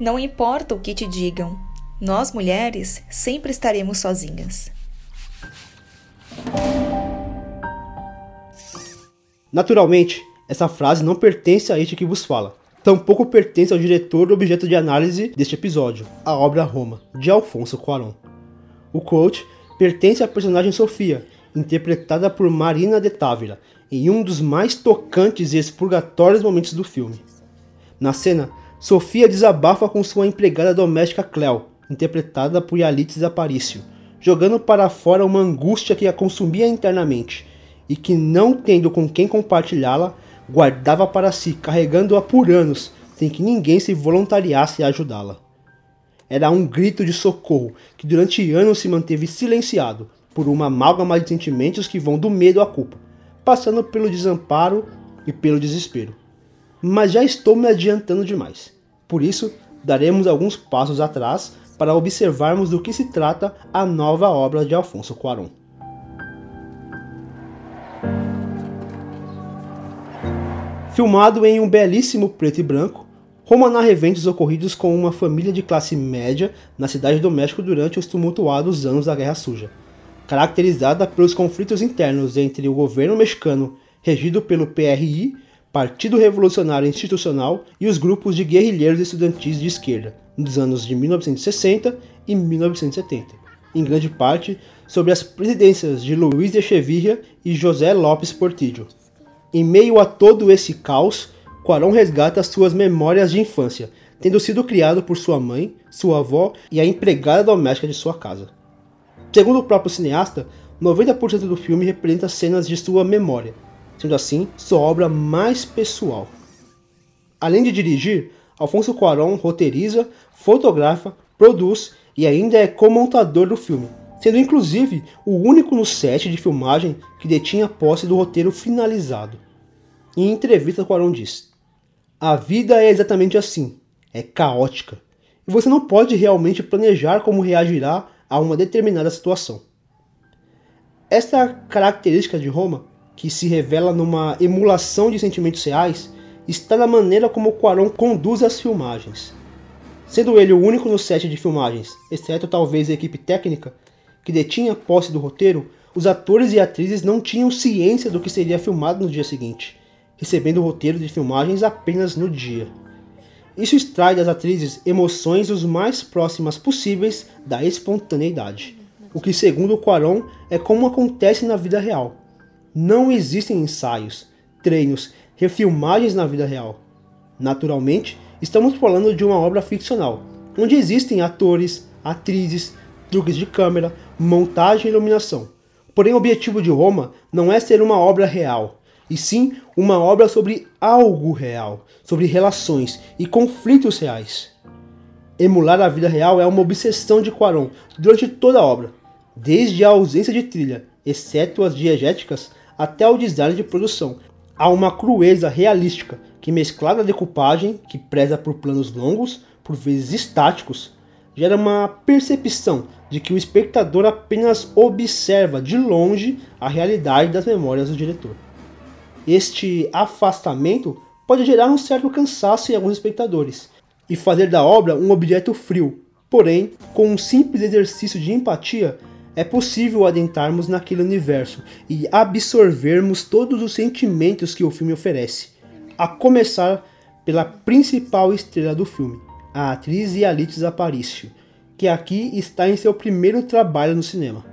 Não importa o que te digam, nós mulheres sempre estaremos sozinhas. Naturalmente, essa frase não pertence a este que vos fala. Tampouco pertence ao diretor do objeto de análise deste episódio, a obra Roma, de Alfonso Cuarón. O quote pertence à personagem Sofia, interpretada por Marina de Távila, em um dos mais tocantes e expurgatórios momentos do filme. Na cena, Sofia desabafa com sua empregada doméstica Cleo, interpretada por Yalitza Aparicio, jogando para fora uma angústia que a consumia internamente e que, não tendo com quem compartilhá-la, guardava para si, carregando-a por anos, sem que ninguém se voluntariasse a ajudá-la. Era um grito de socorro que durante anos se manteve silenciado por uma amálgama de sentimentos que vão do medo à culpa, passando pelo desamparo e pelo desespero. Mas já estou me adiantando demais. Por isso, daremos alguns passos atrás para observarmos do que se trata a nova obra de Alfonso Cuarón. Filmado em um belíssimo preto e branco, Roma narra eventos ocorridos com uma família de classe média na cidade do México durante os tumultuados anos da Guerra Suja, caracterizada pelos conflitos internos entre o governo mexicano, regido pelo PRI, Partido Revolucionário Institucional, e os grupos de guerrilheiros estudantis de esquerda, nos anos de 1960 e 1970, em grande parte sobre as presidências de Luiz Echeverria e José Lopes Portillo. Em meio a todo esse caos, Quaron resgata suas memórias de infância, tendo sido criado por sua mãe, sua avó e a empregada doméstica de sua casa. Segundo o próprio cineasta, 90% do filme representa cenas de sua memória, sendo assim sua obra mais pessoal. Além de dirigir, Alfonso Cuarón roteiriza, fotografa, produz e ainda é comontador do filme, sendo inclusive o único no set de filmagem que detinha posse do roteiro finalizado. Em entrevista, Quaron diz: A vida é exatamente assim, é caótica, e você não pode realmente planejar como reagirá a uma determinada situação. Esta característica de Roma, que se revela numa emulação de sentimentos reais, está na maneira como Quaron conduz as filmagens. Sendo ele o único no set de filmagens, exceto talvez a equipe técnica, que detinha posse do roteiro, os atores e atrizes não tinham ciência do que seria filmado no dia seguinte, recebendo o roteiro de filmagens apenas no dia. Isso extrai das atrizes emoções os mais próximas possíveis da espontaneidade, o que, segundo Quaron, é como acontece na vida real. Não existem ensaios, treinos, refilmagens na vida real. Naturalmente, estamos falando de uma obra ficcional, onde existem atores, atrizes, truques de câmera, montagem e iluminação. Porém, o objetivo de Roma não é ser uma obra real, e sim uma obra sobre algo real, sobre relações e conflitos reais. Emular a vida real é uma obsessão de Quaron durante toda a obra, desde a ausência de trilha, exceto as diegéticas, até o design de produção. Há uma crueza realística que, mesclada à decupagem, que preza por planos longos, por vezes estáticos, gera uma percepção de que o espectador apenas observa de longe a realidade das memórias do diretor. Este afastamento pode gerar um certo cansaço em alguns espectadores e fazer da obra um objeto frio. Porém, com um simples exercício de empatia, é possível adentrarmos naquele universo e absorvermos todos os sentimentos que o filme oferece, a começar pela principal estrela do filme, a atriz Yalitza Aparicio, que aqui está em seu primeiro trabalho no cinema.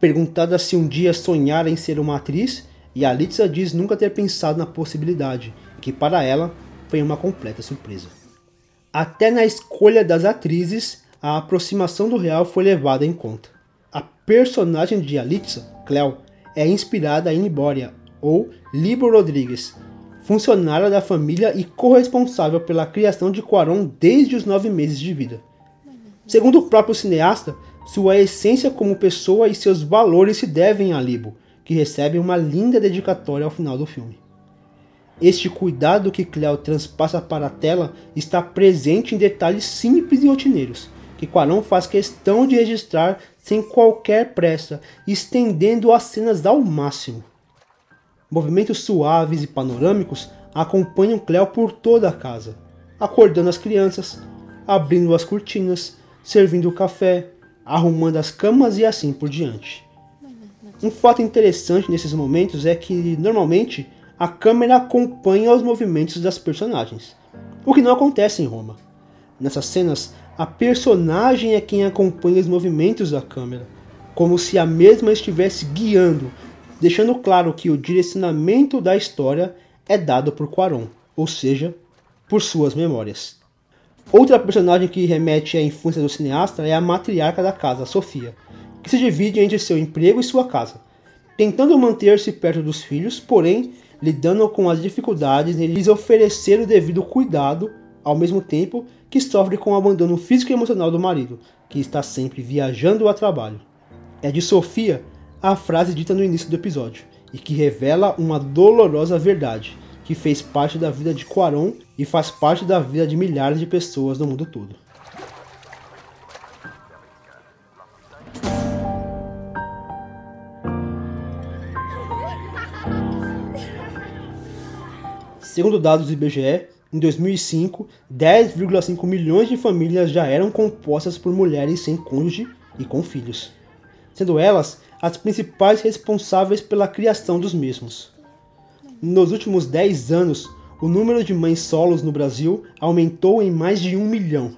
Perguntada se um dia sonhara em ser uma atriz, Yalitza diz nunca ter pensado na possibilidade, que para ela foi uma completa surpresa. Até na escolha das atrizes, a aproximação do real foi levada em conta. A personagem de Yalitza, Cleo, é inspirada em Libória, ou Libo Rodrigues, funcionária da família e corresponsável pela criação de Quaron desde os nove meses de vida. Segundo o próprio cineasta, sua essência como pessoa e seus valores se devem a Libo, que recebe uma linda dedicatória ao final do filme. Este cuidado que Cleo transpassa para a tela está presente em detalhes simples e rotineiros, que Quaron faz questão de registrar sem qualquer pressa, estendendo as cenas ao máximo. Movimentos suaves e panorâmicos acompanham Cleo por toda a casa, acordando as crianças, abrindo as cortinas, servindo o café, arrumando as camas e assim por diante. Um fato interessante nesses momentos é que, normalmente, a câmera acompanha os movimentos das personagens, o que não acontece em Roma. Nessas cenas, a personagem é quem acompanha os movimentos da câmera, como se a mesma estivesse guiando, deixando claro que o direcionamento da história é dado por Quaron, ou seja, por suas memórias. Outra personagem que remete à infância do cineasta é a matriarca da casa, Sofia, que se divide entre seu emprego e sua casa, tentando manter-se perto dos filhos, porém lidando com as dificuldades em lhes oferecer o devido cuidado, ao mesmo tempo que sofre com o abandono físico e emocional do marido, que está sempre viajando a trabalho. É de Sofia a frase dita no início do episódio, e que revela uma dolorosa verdade, que fez parte da vida de Quaron e faz parte da vida de milhares de pessoas no mundo todo. Segundo dados do IBGE, em 2005, 10,5 milhões de famílias já eram compostas por mulheres sem cônjuge e com filhos, sendo elas as principais responsáveis pela criação dos mesmos. Nos últimos 10 anos, o número de mães solos no Brasil aumentou em mais de um milhão.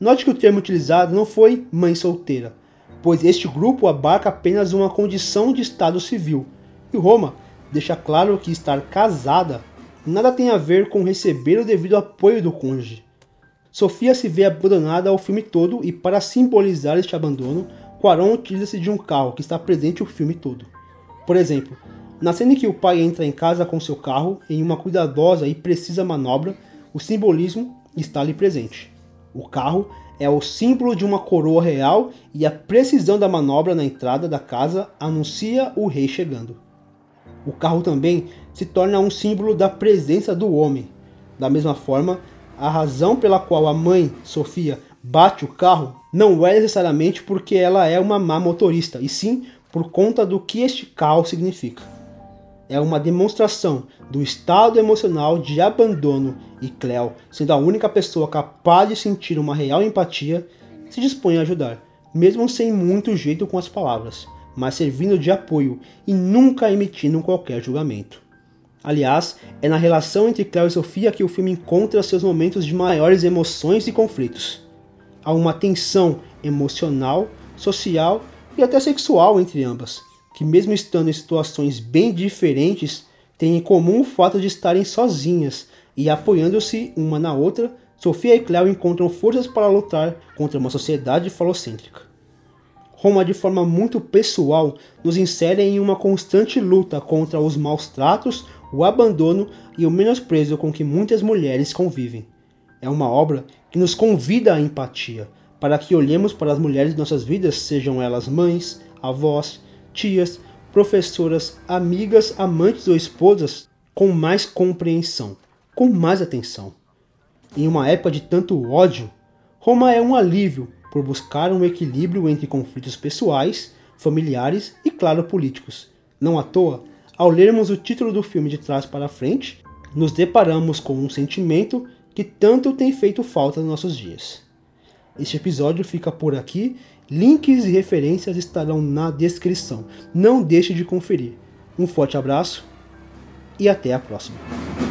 Note que o termo utilizado não foi mãe solteira, pois este grupo abarca apenas uma condição de estado civil, e Roma deixa claro que estar casada nada tem a ver com receber o devido apoio do cônjuge. Sofia se vê abandonada ao filme todo e, para simbolizar este abandono, Quaron utiliza-se de um carro que está presente o filme todo. Por exemplo, na cena em que o pai entra em casa com seu carro em uma cuidadosa e precisa manobra, o simbolismo está ali presente. O carro é o símbolo de uma coroa real e a precisão da manobra na entrada da casa anuncia o rei chegando. O carro também se torna um símbolo da presença do homem. Da mesma forma, a razão pela qual a mãe, Sofia, bate o carro não é necessariamente porque ela é uma má motorista, e sim por conta do que este carro significa. É uma demonstração do estado emocional de abandono e Cleo, sendo a única pessoa capaz de sentir uma real empatia, se dispõe a ajudar, mesmo sem muito jeito com as palavras, mas servindo de apoio e nunca emitindo qualquer julgamento. Aliás, é na relação entre Cleo e Sofia que o filme encontra seus momentos de maiores emoções e conflitos. Há uma tensão emocional, social e até sexual entre ambas, que, mesmo estando em situações bem diferentes, têm em comum o fato de estarem sozinhas e apoiando-se uma na outra. Sofia e Cleo encontram forças para lutar contra uma sociedade falocêntrica. Roma, de forma muito pessoal, nos insere em uma constante luta contra os maus tratos, o abandono e o menosprezo com que muitas mulheres convivem. É uma obra que nos convida à empatia, para que olhemos para as mulheres de nossas vidas, sejam elas mães, avós, tias, professoras, amigas, amantes ou esposas, com mais compreensão, com mais atenção. Em uma época de tanto ódio, Roma é um alívio por buscar um equilíbrio entre conflitos pessoais, familiares e, claro, políticos. Não à toa, ao lermos o título do filme de trás para frente, nos deparamos com um sentimento que tanto tem feito falta nos nossos dias. Este episódio fica por aqui, links e referências estarão na descrição. Não deixe de conferir. Um forte abraço e até a próxima.